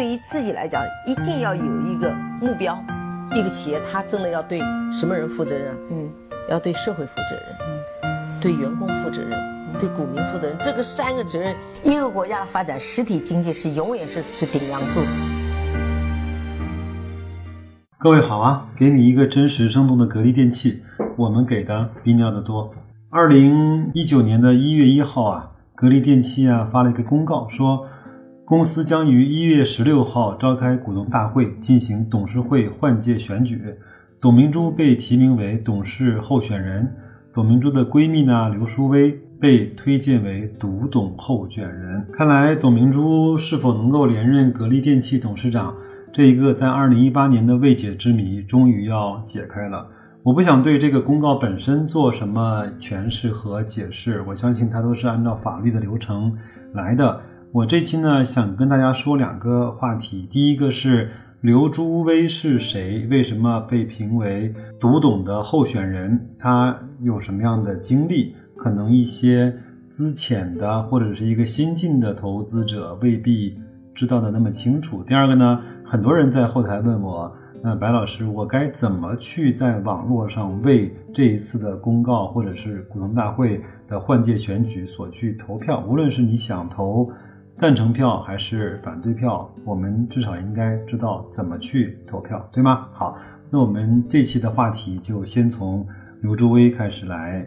对于自己来讲，一定要有一个目标。一个企业，它真的要对什么人负责任？嗯，要对社会负责任，嗯，对员工负责任，对股民负责任。这个三个责任，一个国家的发展，实体经济是永远是是顶梁柱。各位好啊，给你一个真实生动的格力电器，我们给的比你要的多。二零一九年的一月一号啊，格力电器啊发了一个公告说。公司将于一月十六号召开股东大会，进行董事会换届选举。董明珠被提名为董事候选人，董明珠的闺蜜呢刘淑薇被推荐为独董候选人。看来，董明珠是否能够连任格力电器董事长，这一个在二零一八年的未解之谜，终于要解开了。我不想对这个公告本身做什么诠释和解释，我相信它都是按照法律的流程来的。我这期呢，想跟大家说两个话题。第一个是刘朱威是谁？为什么被评为读懂的候选人？他有什么样的经历？可能一些资浅的或者是一个新进的投资者未必知道的那么清楚。第二个呢，很多人在后台问我，那白老师，我该怎么去在网络上为这一次的公告或者是股东大会的换届选举所去投票？无论是你想投。赞成票还是反对票？我们至少应该知道怎么去投票，对吗？好，那我们这期的话题就先从刘朱威开始来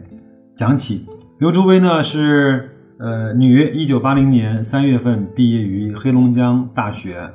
讲起。刘朱威呢是呃女，一九八零年三月份毕业于黑龙江大学。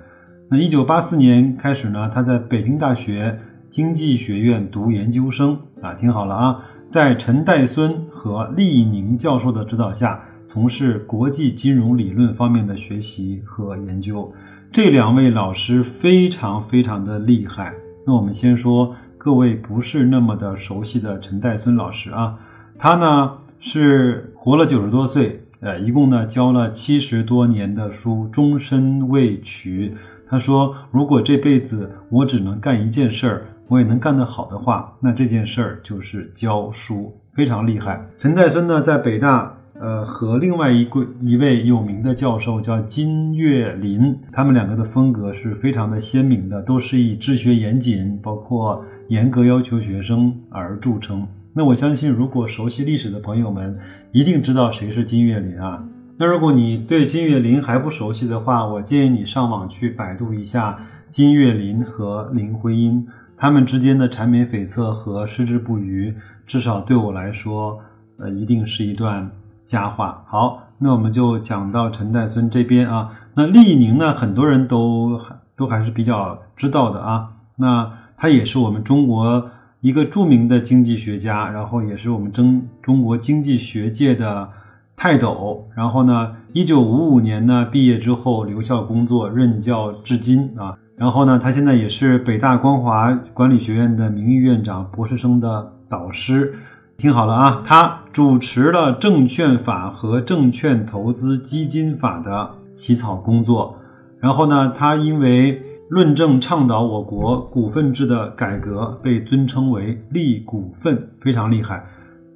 那一九八四年开始呢，她在北京大学经济学院读研究生啊，听好了啊，在陈岱孙和厉宁教授的指导下。从事国际金融理论方面的学习和研究，这两位老师非常非常的厉害。那我们先说各位不是那么的熟悉的陈岱孙老师啊，他呢是活了九十多岁，呃，一共呢教了七十多年的书，终身未娶。他说，如果这辈子我只能干一件事儿，我也能干得好的话，那这件事儿就是教书，非常厉害。陈岱孙呢在北大。呃，和另外一位一位有名的教授叫金岳霖，他们两个的风格是非常的鲜明的，都是以治学严谨，包括严格要求学生而著称。那我相信，如果熟悉历史的朋友们一定知道谁是金岳霖啊。那如果你对金岳霖还不熟悉的话，我建议你上网去百度一下金岳霖和林徽因他们之间的缠绵悱恻和矢志不渝，至少对我来说，呃，一定是一段。佳话好，那我们就讲到陈岱孙这边啊。那厉宁呢，很多人都都还是比较知道的啊。那他也是我们中国一个著名的经济学家，然后也是我们中中国经济学界的泰斗。然后呢，一九五五年呢毕业之后留校工作，任教至今啊。然后呢，他现在也是北大光华管理学院的名誉院长，博士生的导师。听好了啊，他主持了证券法和证券投资基金法的起草工作。然后呢，他因为论证倡导我国股份制的改革，被尊称为“立股份”，非常厉害。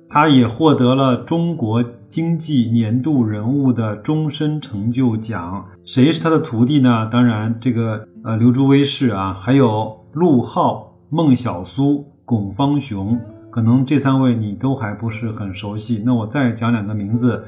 他也获得了中国经济年度人物的终身成就奖。谁是他的徒弟呢？当然，这个呃刘朱威是啊，还有陆浩、孟小苏、龚方雄。可能这三位你都还不是很熟悉，那我再讲两个名字：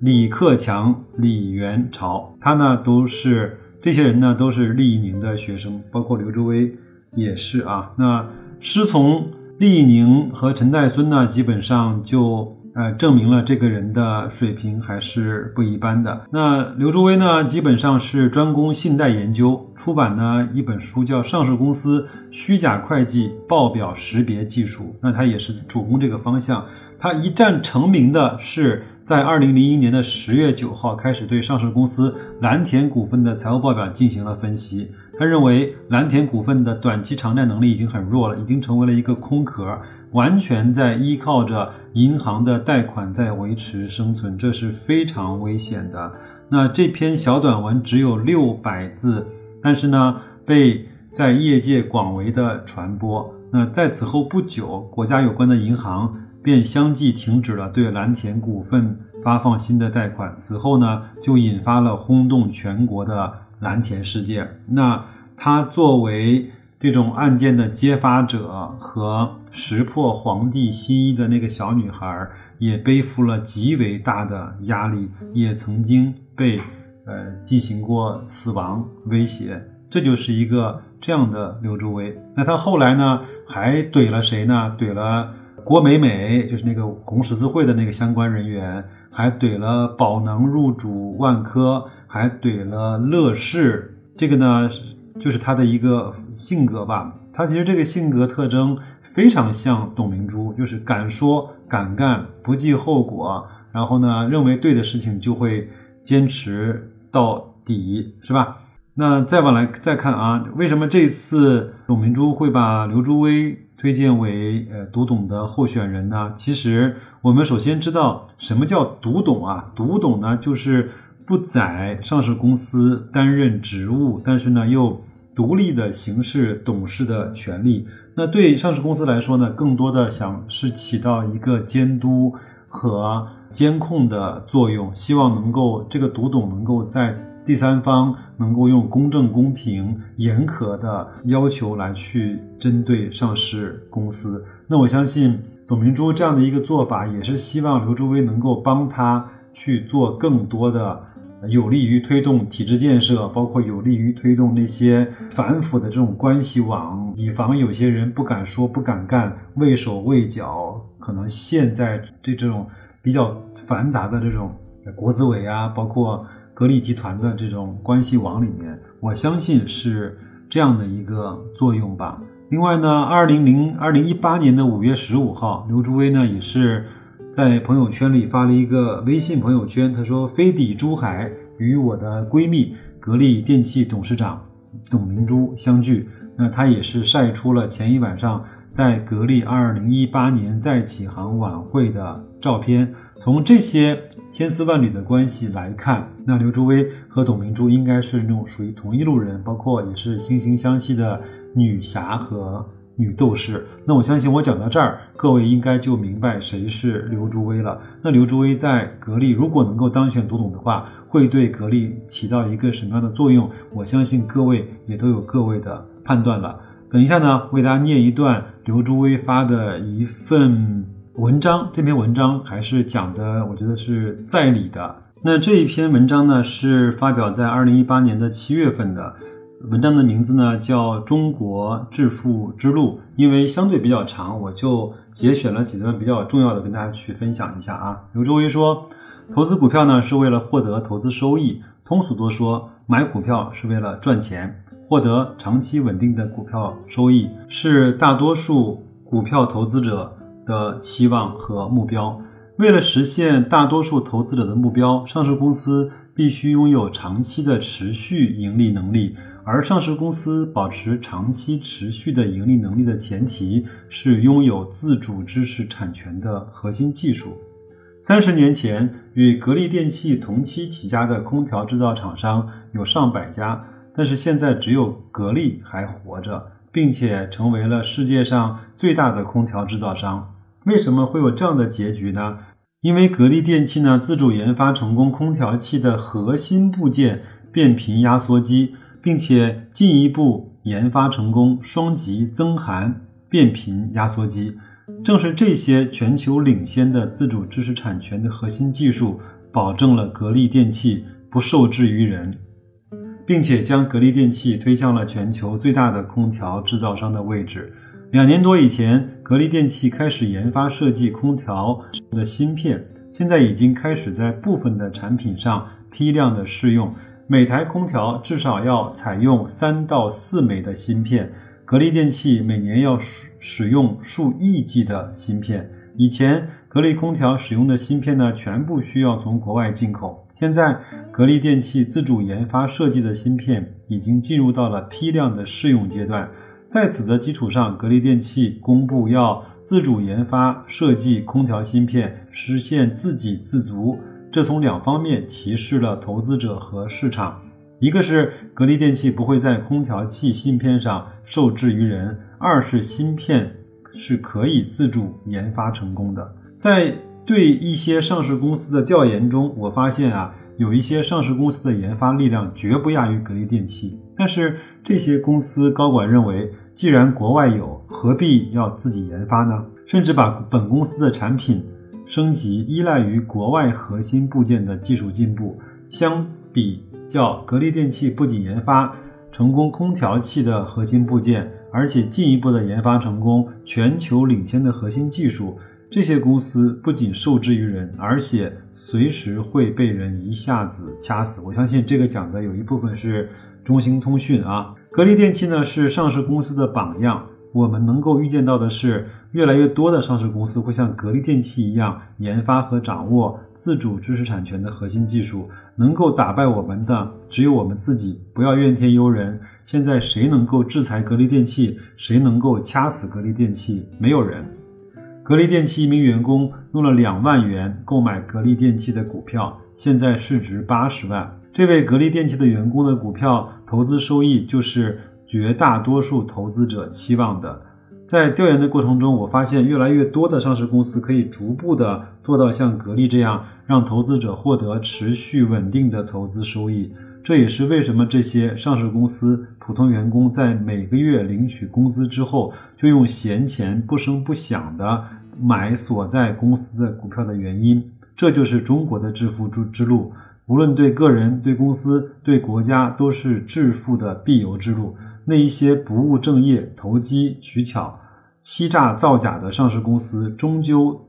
李克强、李元朝。他呢都是这些人呢都是厉宁的学生，包括刘志威也是啊。那师从厉宁和陈岱孙呢，基本上就。呃，证明了这个人的水平还是不一般的。那刘朱威呢，基本上是专攻信贷研究，出版呢一本书叫《上市公司虚假会计报表识别技术》，那他也是主攻这个方向。他一战成名的是在二零零一年的十月九号开始对上市公司蓝田股份的财务报表进行了分析。他认为蓝田股份的短期偿债能力已经很弱了，已经成为了一个空壳。完全在依靠着银行的贷款在维持生存，这是非常危险的。那这篇小短文只有六百字，但是呢，被在业界广为的传播。那在此后不久，国家有关的银行便相继停止了对蓝田股份发放新的贷款。此后呢，就引发了轰动全国的蓝田事件。那他作为这种案件的揭发者和识破皇帝心意的那个小女孩，也背负了极为大的压力，也曾经被呃进行过死亡威胁。这就是一个这样的刘朱威。那他后来呢，还怼了谁呢？怼了郭美美，就是那个红十字会的那个相关人员，还怼了宝能入主万科，还怼了乐视。这个呢？就是他的一个性格吧，他其实这个性格特征非常像董明珠，就是敢说敢干，不计后果，然后呢，认为对的事情就会坚持到底，是吧？那再往来再看啊，为什么这次董明珠会把刘朱威推荐为呃读懂的候选人呢？其实我们首先知道什么叫读懂啊？读懂呢，就是。不在上市公司担任职务，但是呢又独立的行使董事的权利。那对上市公司来说呢，更多的想是起到一个监督和监控的作用，希望能够这个独董能够在第三方能够用公正、公平、严苛的要求来去针对上市公司。那我相信董明珠这样的一个做法，也是希望刘朱威能够帮他去做更多的。有利于推动体制建设，包括有利于推动那些反腐的这种关系网，以防有些人不敢说、不敢干、畏手畏脚，可能陷在这这种比较繁杂的这种国资委啊，包括格力集团的这种关系网里面。我相信是这样的一个作用吧。另外呢，二零零二零一八年的五月十五号，刘朱威呢也是。在朋友圈里发了一个微信朋友圈，他说：“飞抵珠海与我的闺蜜格力电器董事长董明珠相聚。”那他也是晒出了前一晚上在格力二零一八年再起航晚会的照片。从这些千丝万缕的关系来看，那刘朱威和董明珠应该是那种属于同一路人，包括也是惺惺相惜的女侠和。女斗士，那我相信我讲到这儿，各位应该就明白谁是刘朱威了。那刘朱威在格力如果能够当选独董的话，会对格力起到一个什么样的作用？我相信各位也都有各位的判断了。等一下呢，为大家念一段刘朱威发的一份文章，这篇文章还是讲的，我觉得是在理的。那这一篇文章呢，是发表在二零一八年的七月份的。文章的名字呢叫《中国致富之路》，因为相对比较长，我就节选了几段比较重要的跟大家去分享一下啊。刘周威说，投资股票呢是为了获得投资收益，通俗多说，买股票是为了赚钱，获得长期稳定的股票收益是大多数股票投资者的期望和目标。为了实现大多数投资者的目标，上市公司必须拥有长期的持续盈利能力。而上市公司保持长期持续的盈利能力的前提是拥有自主知识产权的核心技术。三十年前，与格力电器同期起家的空调制造厂商有上百家，但是现在只有格力还活着，并且成为了世界上最大的空调制造商。为什么会有这样的结局呢？因为格力电器呢自主研发成功空调器的核心部件变频压缩机。并且进一步研发成功双极增寒变频压缩机，正是这些全球领先的自主知识产权的核心技术，保证了格力电器不受制于人，并且将格力电器推向了全球最大的空调制造商的位置。两年多以前，格力电器开始研发设计空调的芯片，现在已经开始在部分的产品上批量的试用。每台空调至少要采用三到四枚的芯片，格力电器每年要使使用数亿计的芯片。以前格力空调使用的芯片呢，全部需要从国外进口。现在格力电器自主研发设计的芯片已经进入到了批量的试用阶段。在此的基础上，格力电器公布要自主研发设计空调芯片，实现自给自足。这从两方面提示了投资者和市场：一个是格力电器不会在空调器芯片上受制于人；二是芯片是可以自主研发成功的。在对一些上市公司的调研中，我发现啊，有一些上市公司的研发力量绝不亚于格力电器，但是这些公司高管认为，既然国外有，何必要自己研发呢？甚至把本公司的产品升级依赖于国外核心部件的技术进步。相比较，格力电器不仅研发成功空调器的核心部件，而且进一步的研发成功全球领先的核心技术。这些公司不仅受制于人，而且随时会被人一下子掐死。我相信这个讲的有一部分是中兴通讯啊，格力电器呢是上市公司的榜样。我们能够预见到的是，越来越多的上市公司会像格力电器一样研发和掌握自主知识产权的核心技术。能够打败我们的只有我们自己。不要怨天尤人。现在谁能够制裁格力电器？谁能够掐死格力电器？没有人。格力电器一名员工用了两万元购买格力电器的股票，现在市值八十万。这位格力电器的员工的股票投资收益就是绝大多数投资者期望的。在调研的过程中，我发现越来越多的上市公司可以逐步的做到像格力这样，让投资者获得持续稳定的投资收益。这也是为什么这些上市公司普通员工在每个月领取工资之后，就用闲钱不声不响的买所在公司的股票的原因。这就是中国的致富之之路，无论对个人、对公司、对国家，都是致富的必由之路。那一些不务正业、投机取巧、欺诈造假的上市公司，终究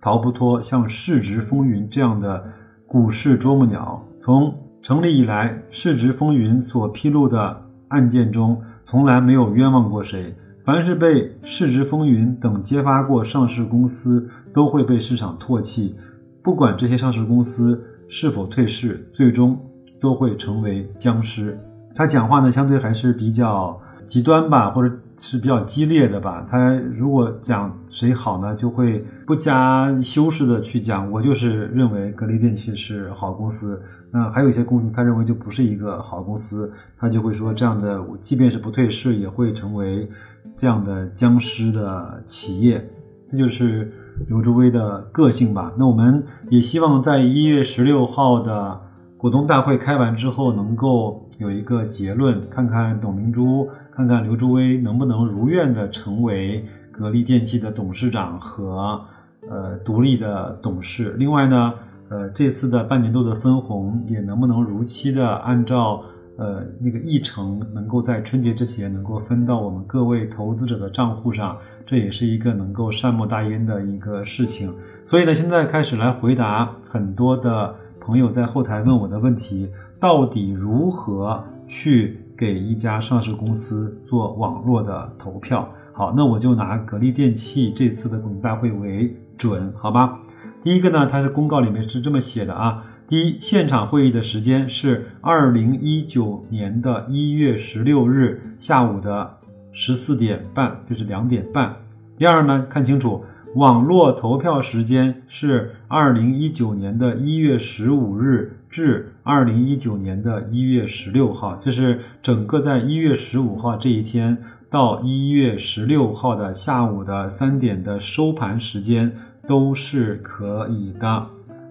逃不脱像市值风云这样的股市啄木鸟。从成立以来，市值风云所披露的案件中，从来没有冤枉过谁。凡是被市值风云等揭发过上市公司，都会被市场唾弃。不管这些上市公司是否退市，最终都会成为僵尸。他讲话呢，相对还是比较极端吧，或者是比较激烈的吧。他如果讲谁好呢，就会不加修饰的去讲。我就是认为格力电器是好公司。那还有一些公司，他认为就不是一个好公司，他就会说这样的，即便是不退市，也会成为这样的僵尸的企业。这就是刘竹威的个性吧。那我们也希望在一月十六号的股东大会开完之后，能够有一个结论，看看董明珠，看看刘朱威能不能如愿的成为格力电器的董事长和呃独立的董事。另外呢。呃，这次的半年度的分红也能不能如期的按照呃那个议程，能够在春节之前能够分到我们各位投资者的账户上，这也是一个能够善莫大焉的一个事情。所以呢，现在开始来回答很多的朋友在后台问我的问题：到底如何去给一家上市公司做网络的投票？好，那我就拿格力电器这次的股东大会为准，好吧？第一个呢，它是公告里面是这么写的啊。第一，现场会议的时间是二零一九年的一月十六日下午的十四点半，就是两点半。第二呢，看清楚，网络投票时间是二零一九年的一月十五日至二零一九年的一月十六号，就是整个在一月十五号这一天到一月十六号的下午的三点的收盘时间。都是可以的。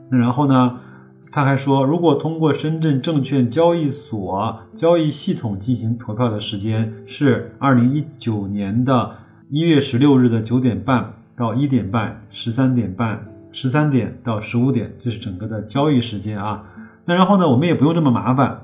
那然后呢？他还说，如果通过深圳证券交易所交易系统进行投票的时间是二零一九年的一月十六日的九点半到一点半，十三点半，十三点到十五点，就是整个的交易时间啊。那然后呢？我们也不用这么麻烦。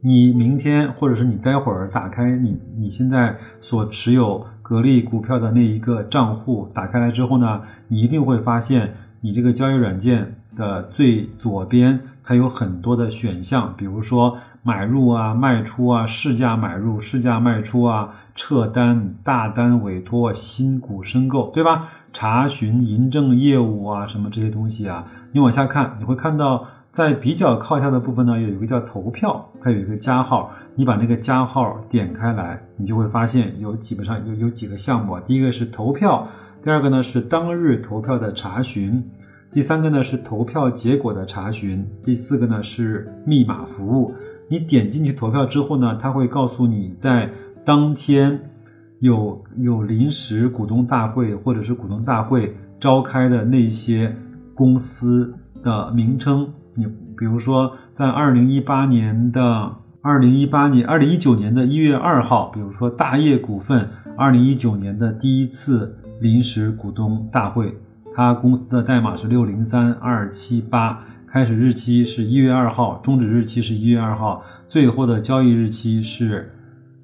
你明天或者是你待会儿打开你你现在所持有。格力股票的那一个账户打开来之后呢，你一定会发现，你这个交易软件的最左边它有很多的选项，比如说买入啊、卖出啊、市价买入、市价卖出啊、撤单、大单委托、新股申购，对吧？查询银证业务啊，什么这些东西啊，你往下看，你会看到。在比较靠下的部分呢，有一个叫投票，它有一个加号。你把那个加号点开来，你就会发现有基本上有有几个项目。第一个是投票，第二个呢是当日投票的查询，第三个呢是投票结果的查询，第四个呢是密码服务。你点进去投票之后呢，它会告诉你在当天有有临时股东大会或者是股东大会召开的那些公司的名称。你比比如说在二零一八年的二零一八年二零一九年的一月二号，比如说大业股份二零一九年的第一次临时股东大会，它公司的代码是六零三二七八，开始日期是一月二号，终止日期是一月二号，最后的交易日期是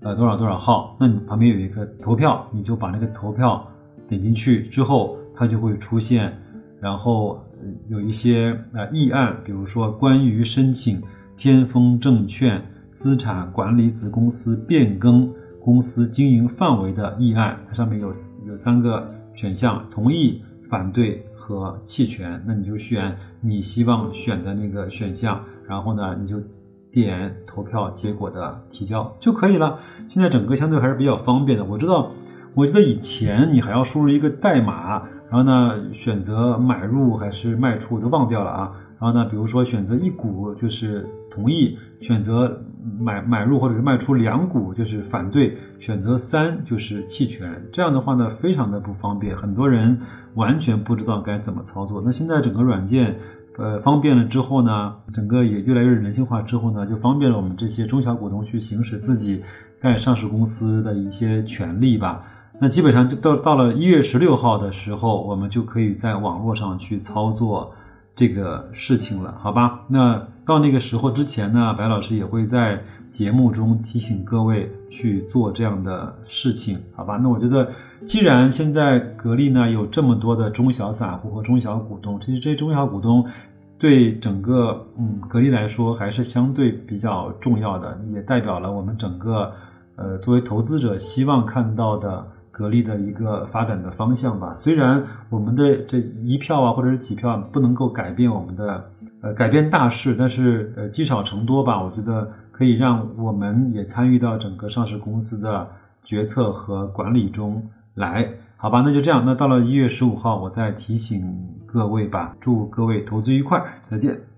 呃多少多少号？那你旁边有一个投票，你就把那个投票点进去之后，它就会出现。然后有一些呃议案，比如说关于申请天风证券资产管理子公司变更公司经营范围的议案，它上面有有三个选项：同意、反对和弃权。那你就选你希望选的那个选项，然后呢，你就点投票结果的提交就可以了。现在整个相对还是比较方便的。我知道，我记得以前你还要输入一个代码。然后呢，选择买入还是卖出我都忘掉了啊。然后呢，比如说选择一股就是同意，选择买买入或者是卖出两股就是反对，选择三就是弃权。这样的话呢，非常的不方便，很多人完全不知道该怎么操作。那现在整个软件呃方便了之后呢，整个也越来越人性化之后呢，就方便了我们这些中小股东去行使自己在上市公司的一些权利吧。那基本上就到到了一月十六号的时候，我们就可以在网络上去操作这个事情了，好吧？那到那个时候之前呢，白老师也会在节目中提醒各位去做这样的事情，好吧？那我觉得，既然现在格力呢有这么多的中小散户和中小股东，其实这些中小股东对整个嗯格力来说还是相对比较重要的，也代表了我们整个呃作为投资者希望看到的。格力的一个发展的方向吧。虽然我们的这一票啊，或者是几票不能够改变我们的呃改变大事，但是呃积少成多吧。我觉得可以让我们也参与到整个上市公司的决策和管理中来，好吧？那就这样。那到了一月十五号，我再提醒各位吧。祝各位投资愉快，再见。